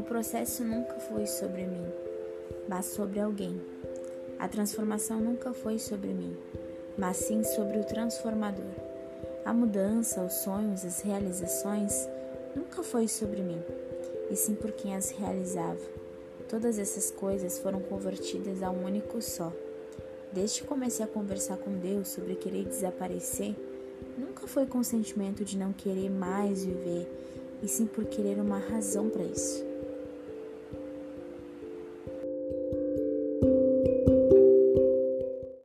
O processo nunca foi sobre mim, mas sobre alguém. A transformação nunca foi sobre mim, mas sim sobre o transformador. A mudança, os sonhos, as realizações nunca foi sobre mim, e sim por quem as realizava. Todas essas coisas foram convertidas a um único só. Desde que comecei a conversar com Deus sobre querer desaparecer, nunca foi com o sentimento de não querer mais viver, e sim por querer uma razão para isso.